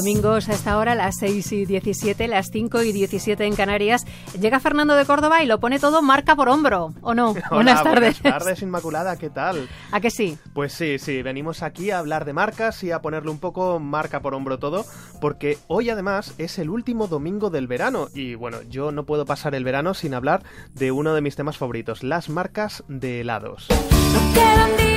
domingos a esta hora, las 6 y 17, las 5 y 17 en Canarias, llega Fernando de Córdoba y lo pone todo marca por hombro, ¿o no? buenas tardes. Buenas tardes, Inmaculada, ¿qué tal? ¿A que sí? Pues sí, sí, venimos aquí a hablar de marcas y a ponerle un poco marca por hombro todo, porque hoy además es el último domingo del verano y bueno, yo no puedo pasar el verano sin hablar de uno de mis temas favoritos, las marcas de helados. No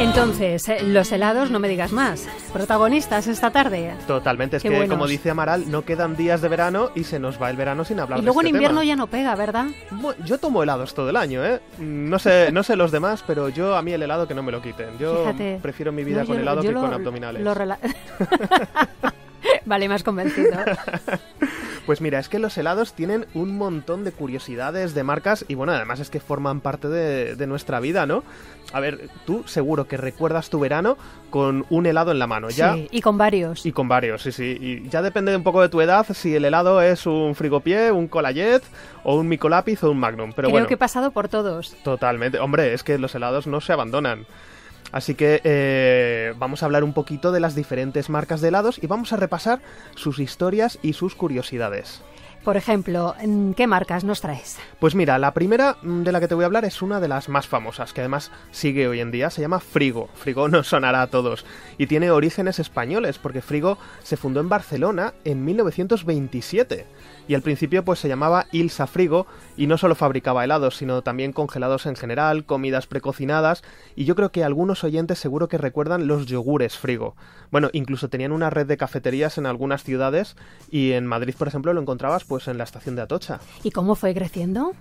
Entonces, eh, los helados, no me digas más. Protagonistas esta tarde. Totalmente, es Qué que buenos. como dice Amaral, no quedan días de verano y se nos va el verano sin hablar Y de luego en este invierno tema. ya no pega, ¿verdad? Bueno, Yo tomo helados todo el año, ¿eh? No sé, no sé los demás, pero yo a mí el helado que no me lo quiten. Yo Fíjate. prefiero mi vida No, con yo- helado yo que lo- con abdominales. lo vale, más convencido. Pues mira, es que los helados tienen un montón de curiosidades, de marcas y bueno, además es que forman parte de, de nuestra vida, ¿no? A ver, tú seguro que recuerdas tu verano con un helado en la mano, ¿ya? Sí, y con varios. Y con varios, sí, sí. Y ya depende un poco de tu edad si el helado es un frigopié, un colayet o un micolápiz o un magnum. Pero Creo bueno, que he pasado por todos. Totalmente. Hombre, es que los helados no se abandonan. Así que eh, vamos a hablar un poquito de las diferentes marcas de helados y vamos a repasar sus historias y sus curiosidades. Por ejemplo, mm, ¿qué marcas nos traes? Pues mira, la primera mm, de la que te voy a hablar es una de las más famosas, que además sigue hoy en día, se llama Frigo. Frigo nos sonará a todos. Y tiene orígenes españoles, porque Frigo se fundó en Barcelona en 1927. Y al principio pues se llamaba Ilsa Frigo y no solo fabricaba helados, sino también congelados en general, comidas precocinadas y yo creo que algunos oyentes seguro que recuerdan los yogures Frigo. Bueno, incluso tenían una red de cafeterías en algunas ciudades y en Madrid, por ejemplo, lo encontrabas pues en la estación de Atocha. ¿Y cómo fue creciendo?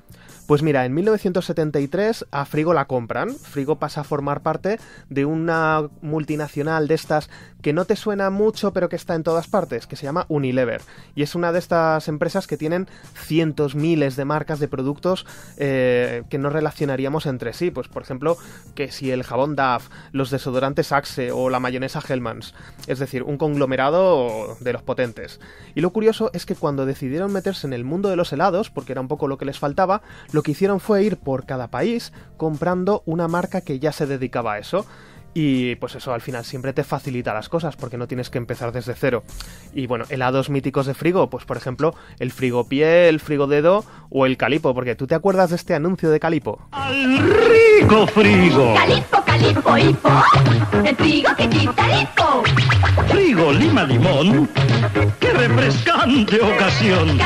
Pues mira, en 1973 a Frigo la compran. Frigo pasa a formar parte de una multinacional de estas que no te suena mucho, pero que está en todas partes, que se llama Unilever. Y es una de estas empresas que tienen cientos, miles de marcas de productos eh, que no relacionaríamos entre sí. Pues por ejemplo, que si el jabón DAF, los desodorantes Axe o la mayonesa Hellmann's. Es decir, un conglomerado de los potentes. Y lo curioso es que cuando decidieron meterse en el mundo de los helados, porque era un poco lo que les faltaba, lo que hicieron fue ir por cada país comprando una marca que ya se dedicaba a eso. Y pues eso al final siempre te facilita las cosas porque no tienes que empezar desde cero. Y bueno, helados míticos de frigo, pues por ejemplo el frigopié, el frigodedo o el calipo, porque tú te acuerdas de este anuncio de calipo. Rico frigo. Calipo, calipo, hipo. El frigo que quita el hipo. Frigo lima limón. ¡Qué refrescante ocasión!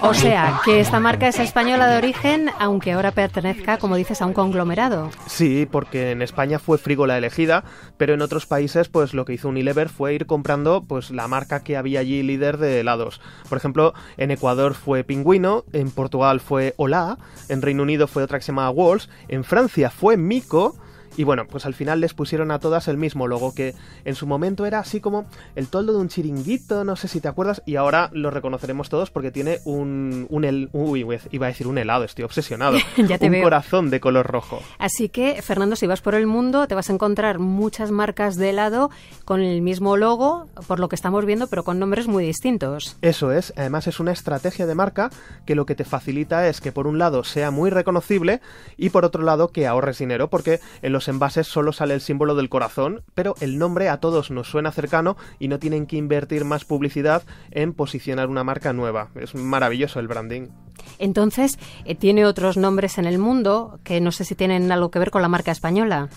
O sea, que esta marca es española de origen, aunque ahora pertenezca, como dices, a un conglomerado. Sí, porque en España fue Frigo la elegida, pero en otros países pues lo que hizo Unilever fue ir comprando pues la marca que había allí líder de helados. Por ejemplo, en Ecuador fue Pingüino, en Portugal fue Hola, en Reino Unido fue otra que se llama Walls, en Francia fue Mico y bueno, pues al final les pusieron a todas el mismo logo que en su momento era así como el toldo de un chiringuito, no sé si te acuerdas, y ahora lo reconoceremos todos porque tiene un, un hel- uy, iba a decir un helado, estoy obsesionado. Ya te un veo. corazón de color rojo. Así que, Fernando, si vas por el mundo, te vas a encontrar muchas marcas de helado con el mismo logo, por lo que estamos viendo, pero con nombres muy distintos. Eso es, además es una estrategia de marca que lo que te facilita es que por un lado sea muy reconocible y por otro lado que ahorres dinero porque en los envases solo sale el símbolo del corazón, pero el nombre a todos nos suena cercano y no tienen que invertir más publicidad en posicionar una marca nueva. Es maravilloso el branding. Entonces, eh, tiene otros nombres en el mundo que no sé si tienen algo que ver con la marca española.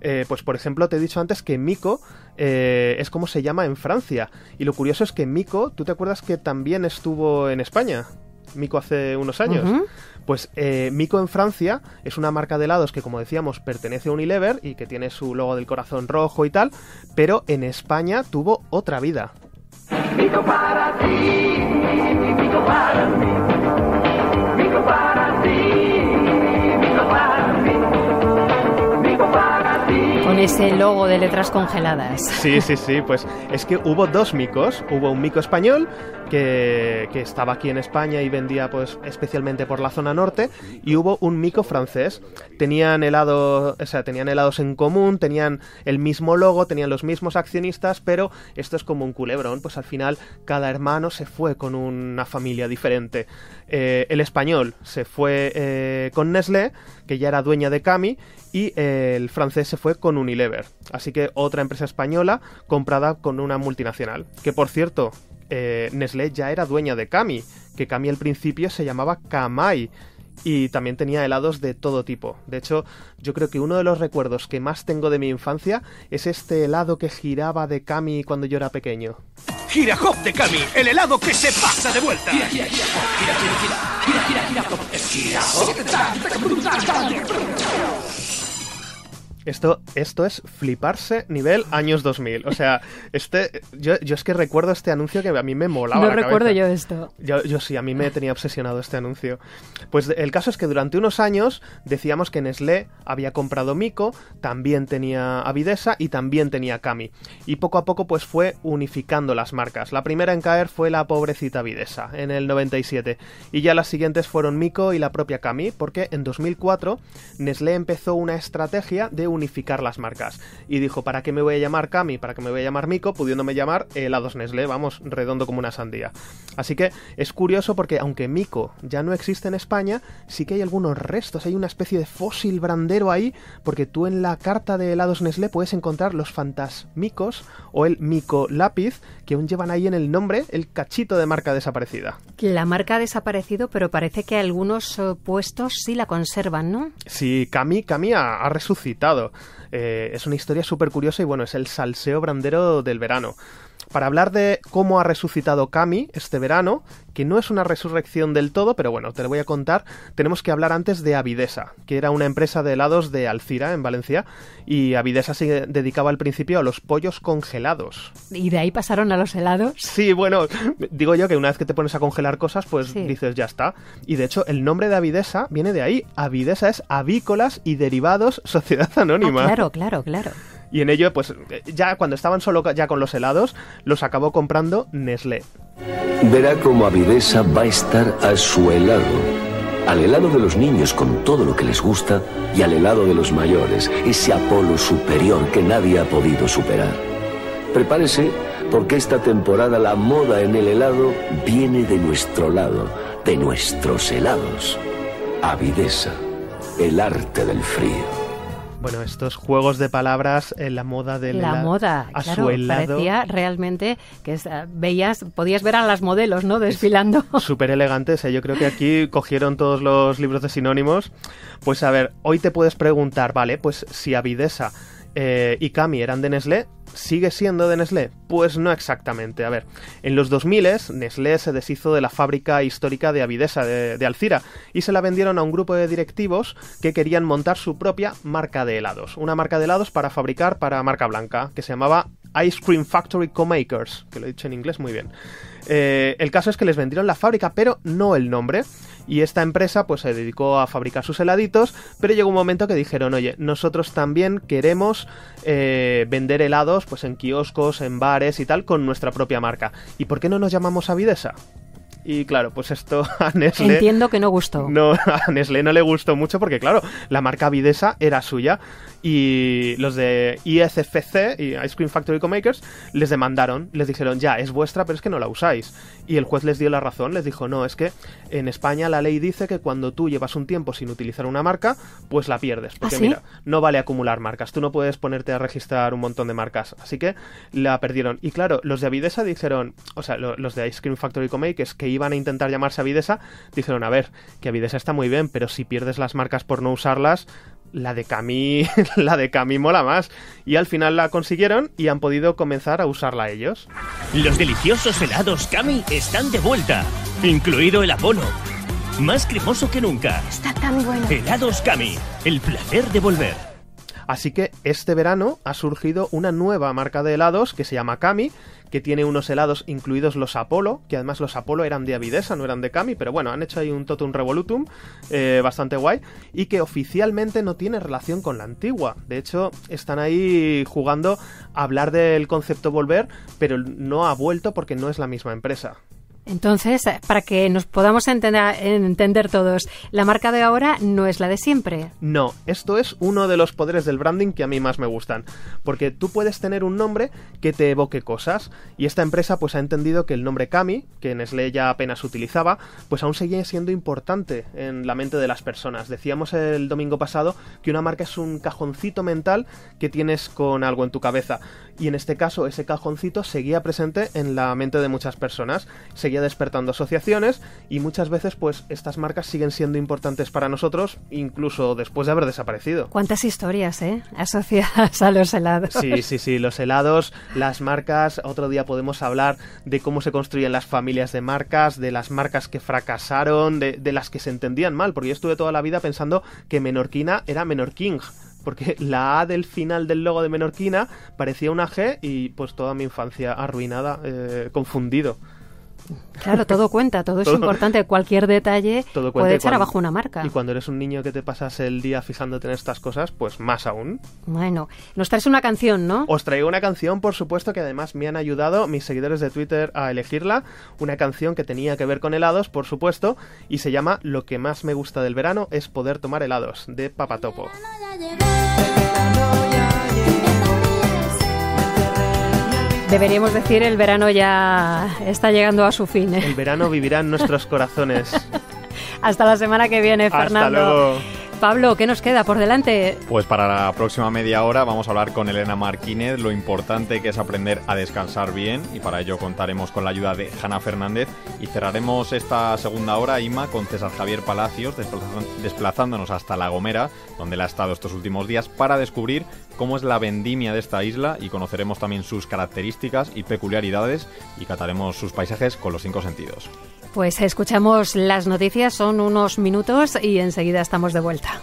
Eh, pues por ejemplo, te he dicho antes que Mico eh, es como se llama en Francia. Y lo curioso es que Mico, ¿tú te acuerdas que también estuvo en España? Mico hace unos años. Pues eh, Mico en Francia es una marca de helados que, como decíamos, pertenece a Unilever y que tiene su logo del corazón rojo y tal, pero en España tuvo otra vida. Con ese logo de letras congeladas. Sí, sí, sí, pues es que hubo dos micos, hubo un mico español que, que estaba aquí en España y vendía pues especialmente por la zona norte y hubo un mico francés. Tenían helado, o sea, tenían helados en común, tenían el mismo logo, tenían los mismos accionistas, pero esto es como un culebrón, pues al final cada hermano se fue con una familia diferente. Eh, el español se fue eh, con Nestlé, que ya era dueña de Cami, y eh, el francés se fue con Unilever. Así que otra empresa española comprada con una multinacional. Que por cierto, eh, Nestlé ya era dueña de Cami, que Cami al principio se llamaba Kamai y también tenía helados de todo tipo. De hecho, yo creo que uno de los recuerdos que más tengo de mi infancia es este helado que giraba de Cami cuando yo era pequeño. Gira Hop de Cami, el helado que se pasa de vuelta. Esto, esto es fliparse nivel años 2000. O sea, este, yo, yo es que recuerdo este anuncio que a mí me molaba. no la recuerdo cabeza. yo esto. Yo, yo sí, a mí me tenía obsesionado este anuncio. Pues el caso es que durante unos años decíamos que Nestlé había comprado Mico, también tenía Avidesa y también tenía Cami. Y poco a poco pues fue unificando las marcas. La primera en caer fue la pobrecita Avidesa, en el 97. Y ya las siguientes fueron Mico y la propia Cami, porque en 2004 Nestlé empezó una estrategia de unificar las marcas. Y dijo, ¿para qué me voy a llamar Cami? ¿Para qué me voy a llamar Mico? Pudiéndome llamar helados Nestlé, vamos, redondo como una sandía. Así que es curioso porque aunque Mico ya no existe en España, sí que hay algunos restos, hay una especie de fósil brandero ahí, porque tú en la carta de helados Nestlé puedes encontrar los fantasmicos o el Mico lápiz que aún llevan ahí en el nombre el cachito de marca desaparecida. La marca ha desaparecido, pero parece que algunos eh, puestos sí la conservan, ¿no? Sí, Cami, Cami ha, ha resucitado. Eh, es una historia súper curiosa y bueno, es el salseo brandero del verano. Para hablar de cómo ha resucitado Cami este verano, que no es una resurrección del todo, pero bueno, te lo voy a contar, tenemos que hablar antes de Avidesa, que era una empresa de helados de Alcira, en Valencia, y Avidesa se dedicaba al principio a los pollos congelados. Y de ahí pasaron a los helados. Sí, bueno, digo yo que una vez que te pones a congelar cosas, pues Sí. dices ya está. Y de hecho, el nombre de Avidesa viene de ahí. Avidesa es Avícolas y Derivados Sociedad Ah, Anónima. claro, claro, claro. Y en ello, pues ya cuando estaban solo ya con los helados, los acabó comprando Nestlé. Verá cómo Avidesa va a estar a su helado. Al helado de los niños con todo lo que les gusta y al helado de los mayores, ese Apolo superior que nadie ha podido superar. Prepárese porque esta temporada la moda en el helado viene de nuestro lado, de nuestros helados. Avidesa, el arte del frío. Bueno, estos juegos de palabras en la moda del La moda, a claro, su helado. parecía realmente que es- eh, veías, podías ver a las modelos, ¿no? Desfilando. Súper elegantes, ¿eh? yo creo que aquí cogieron todos los libros de sinónimos. Pues a ver, hoy te puedes preguntar, vale, pues si Avidesa eh, y Cami eran de Nestlé, ¿sigue siendo de Nestlé? Pues no exactamente. A ver, en los 2000 Nestlé se deshizo de la fábrica histórica de Avidesa de, Alcira y se la vendieron a un grupo de directivos que querían montar su propia marca de helados. Una marca de helados para fabricar para marca blanca, que se llamaba Ice Cream Factory Co-Makers, que lo he dicho en inglés muy bien. Eh, el caso es que les vendieron la fábrica, pero no el nombre. Y esta empresa pues se dedicó a fabricar sus heladitos, pero llegó un momento que dijeron, oye, nosotros también queremos eh, vender helados pues en kioscos, en bares y tal, con nuestra propia marca. ¿Y por qué no nos llamamos Avidesa? Y claro, pues esto a Nestlé... Entiendo que no gustó. No, a Nestlé no le gustó mucho porque, claro, la marca Videsa era suya y los de ISFC y Ice Cream Factory Co-Makers les demandaron, les dijeron, ya, es vuestra, pero es que no la usáis. Y el juez les dio la razón, les dijo, no, es que en España la ley dice que cuando tú llevas un tiempo sin utilizar una marca, pues la pierdes. Porque ¿Ah, sí? mira, no vale acumular marcas, tú no puedes ponerte a registrar un montón de marcas. Así que la perdieron. Y claro, los de Avidesa dijeron, o sea, lo- los de Ice Cream Factory Co-Makers que iban a intentar llamarse Avidesa, dijeron, a ver, que Avidesa está muy bien, pero si pierdes las marcas por no usarlas, la de Cami, la de Cami mola más. Y al final la consiguieron y han podido comenzar a usarla ellos. Los deliciosos helados Cami están de vuelta, incluido el Apolo. Más cremoso que nunca. Está tan bueno. Helados Cami, el placer de volver. Así que este verano ha surgido una nueva marca de helados que se llama Cami, que tiene unos helados incluidos los Apolo, que además los Apolo eran de Avidesa, no eran de Cami, pero bueno, han hecho ahí un totum revolutum eh, bastante guay, y que oficialmente no tiene relación con la antigua. De hecho, están ahí jugando a hablar del concepto volver, pero no ha vuelto porque no es la misma empresa. Entonces, eh, para que nos podamos entender, entender todos, la marca de ahora no es la de siempre. No, esto es uno de los poderes del branding que a mí más me gustan, porque tú puedes tener un nombre que te evoque cosas, y esta empresa pues ha entendido que el nombre Kami, que Nestlé ya apenas utilizaba, pues aún sigue siendo importante en la mente de las personas. Decíamos el domingo pasado que una marca es un cajoncito mental que tienes con algo en tu cabeza, y en este caso ese cajoncito seguía presente en la mente de muchas personas, seguía despertando asociaciones y muchas veces pues estas marcas siguen siendo importantes para nosotros incluso después de haber desaparecido. ¿Cuántas historias, eh? Asociadas a los helados. Sí, sí, sí, los helados, las marcas, otro día podemos hablar de cómo se construyen las familias de marcas, de las marcas que fracasaron, de, de las que se entendían mal, porque yo estuve toda la vida pensando que Menorquina era Menorking porque la A del final del logo de Menorquina parecía una G y pues toda mi infancia arruinada, eh, confundido. Claro, todo cuenta, todo, es importante. Cualquier detalle Todo puede y echar cuando- abajo una marca. Y cuando eres un niño que te pasas el día fijándote en estas cosas, pues más aún. Bueno, nos traes una canción, ¿no? Os traigo una canción, por supuesto, que además me han ayudado mis seguidores de Twitter a elegirla. Una canción que tenía que ver con helados, por supuesto, y se llama Lo que más me gusta del verano es poder tomar helados, de Papatopo. Deberíamos decir el verano ya está llegando a su fin. ¿eh? El verano vivirá en nuestros corazones. Hasta la semana que viene, Hasta Fernando. luego. Pablo, ¿qué nos queda por delante? Pues para la próxima media hora vamos a hablar con Elena Martínez lo importante que es aprender a descansar bien y para ello contaremos con la ayuda de Hanna Fernández y cerraremos esta segunda hora, Ima, con César Javier Palacios desplazándonos hasta La Gomera, donde él ha estado estos últimos días, para descubrir cómo es la vendimia de esta isla y conoceremos también sus características y peculiaridades y cataremos sus paisajes con los cinco sentidos. Pues escuchamos las noticias, son unos minutos y enseguida estamos de vuelta.